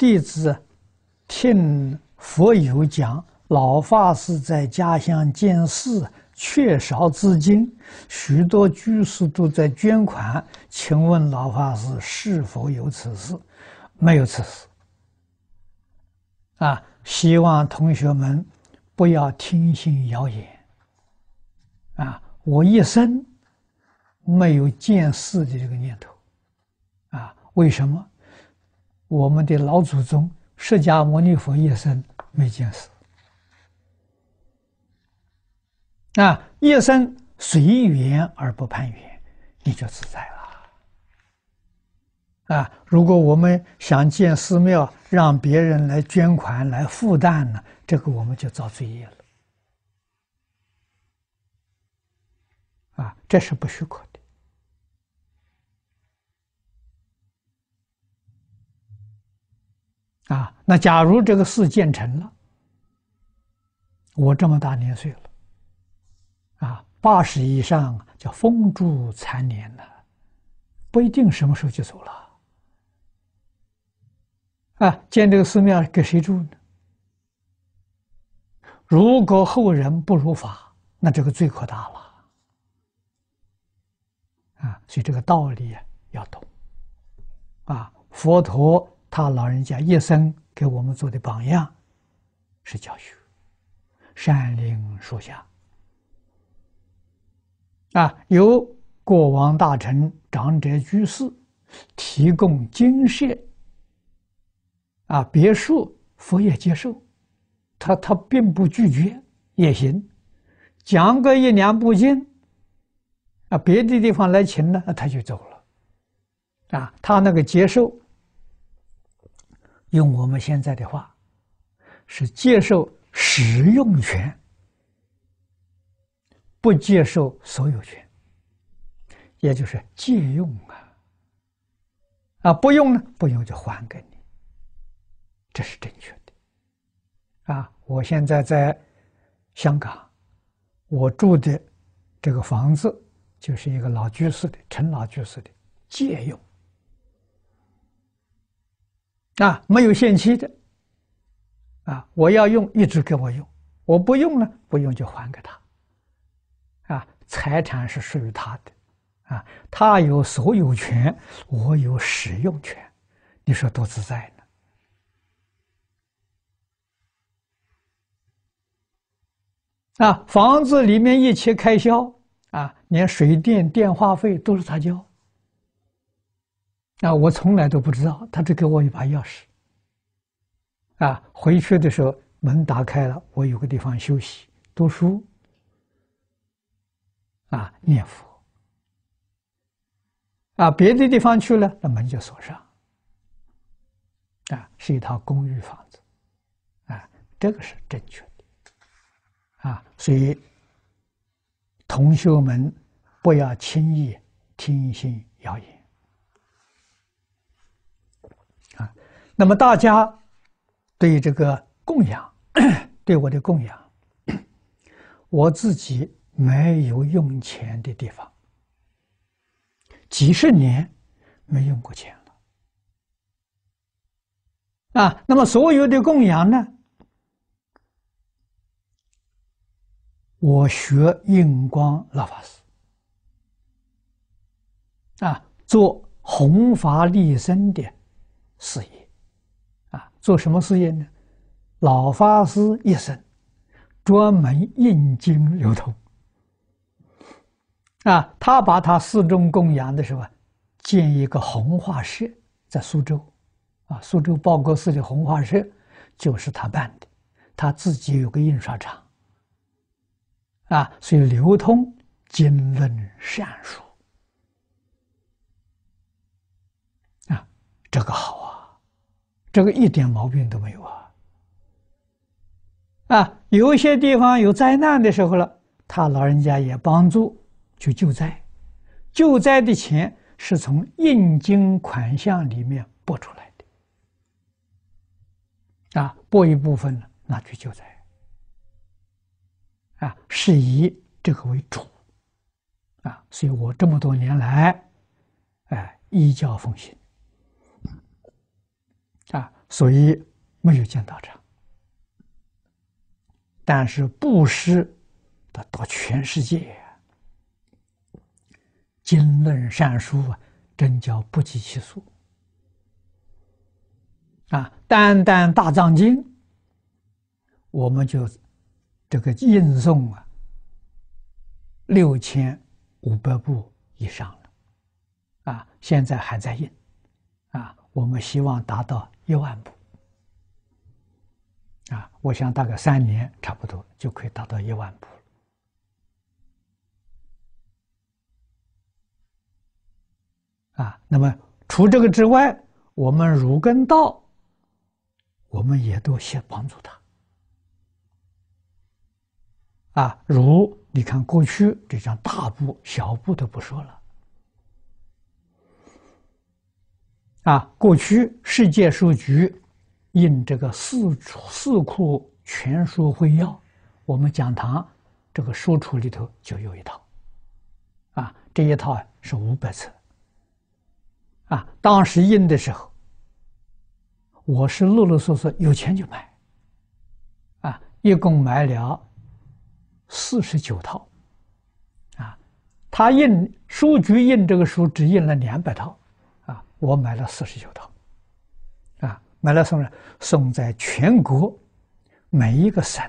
弟子听佛友讲，老法师在家乡建寺，缺少资金，许多居士都在捐款。请问老法师是否有此事？没有此事。啊，希望同学们不要听信谣言。啊，我一生没有建寺的这个念头。啊，为什么？我们的老祖宗释迦牟尼佛一生没建寺。啊，一生随缘而不攀缘，你就自在了。啊，如果我们想建寺庙，让别人来捐款来负担呢，这个我们就造罪业了。啊，这是不许可的。啊，那假如这个寺建成了，我这么大年岁了。啊，八十以上叫风烛残年了，不一定什么时候就走了。啊，建这个寺庙给谁住呢？如果后人不如法，那这个罪可大了。啊，所以这个道理要懂。啊，佛陀他老人家一生给我们做的榜样，是教学，善邻树下。啊，由国王大臣、长者居士提供精舍，啊，别墅佛也接受，他他并不拒绝也行，讲个一两部经，啊，别的地方来请呢，他就走了，啊，他那个接受，用我们现在的话，是接受使用权。不接受所有权，也就是借用啊，啊不用呢，不用就还给你，这是正确的，啊，我现在在香港，我住的这个房子就是一个老居士的陈老居士的借用，啊，没有限期的，啊，我要用一直给我用，我不用呢，不用就还给他。啊，财产是属于他的，啊，他有所有权，我有使用权，你说多自在呢？啊，房子里面一切开销，啊，连水电电话费都是他交，啊，我从来都不知道，他只给我一把钥匙，啊，回去的时候门打开了，我有个地方休息读书。啊，念佛啊，别的地方去了，那门就锁上。啊，是一套公寓房子，啊，这个是正确的，啊，所以同学们不要轻易听信谣言。啊，那么大家对这个供养，对我的供养，我自己。没有用钱的地方，几十年没用过钱了啊！那么所有的供养呢？我学印光老法师啊，做弘法利生的事业，做什么事业呢？老法师一生专门印经流通。啊，他把他寺中供养的时候，建一个弘化社在苏州，啊，苏州报国寺的弘化社就是他办的，他自己有个印刷厂，啊，所以流通经论善书，啊，这个好啊，这个一点毛病都没有啊，啊，有一些地方有灾难的时候了，他老人家也帮助。去救灾，救灾的钱是从印经款项里面拨出来的，啊，拨一部分拿去救灾，啊，是以这个为主，啊，所以我这么多年来，哎，依教奉行，所以没有建道场。但是布施的到全世界，经论善书啊，真叫不计其数。啊，单单大藏经，我们就这个印诵啊，六千五百部以上了，啊，现在还在印，啊，我们希望达到一万步，啊，我想大概三年差不多就可以达到一万步了，啊，那么除这个之外，我们儒跟道。我们也都先帮助他啊！如你看过去这张大部、小部都不说了啊。过去世界书局印这个四四库全书会要，我们讲堂这个书橱里头就有一套啊。这一套是五百册啊。当时印的时候。我是啰啰嗦嗦，有钱就买，啊，一共买了四十九套，啊，他印书局印这个书只印了两百套，我买了四十九套，啊，买了送人，送在全国每一个省，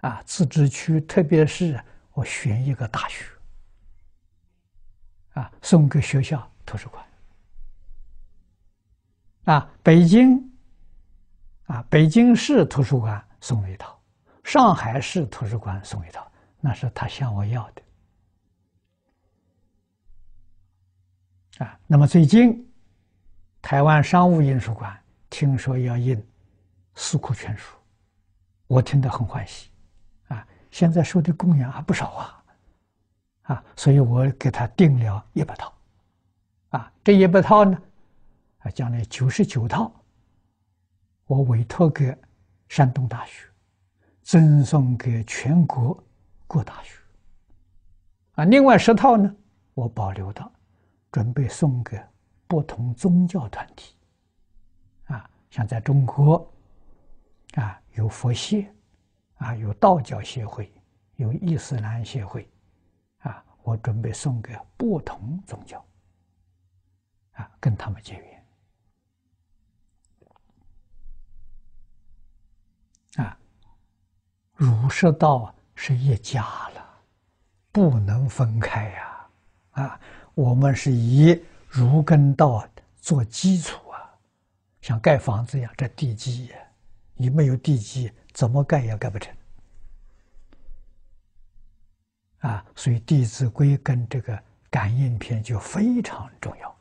啊，自治区，特别是我选一个大学，啊，送给学校图书馆。啊，北京，啊，北京市图书馆送了一套，上海市图书馆送一套，那是他向我要的。啊，那么最近，台湾商务印书馆听说要印四库全书，我听得很欢喜，啊，现在收的供养还不少啊，啊，所以我给他订了一百套，啊，这一百套呢。啊，将来九十九套，我委托给山东大学，赠送给全国各大学。啊，另外十套呢，我保留到，准备送给不同宗教团体。啊，像在中国，啊，有佛协，啊，有道教协会，有伊斯兰协会，啊，我准备送给不同宗教，啊，跟他们结缘。啊，儒释道是一家了，不能分开呀！啊，我们是以儒跟道做基础啊，像盖房子一样，这地基，你没有地基，怎么盖也盖不成。啊，所以《弟子规》跟这个感应篇就非常重要。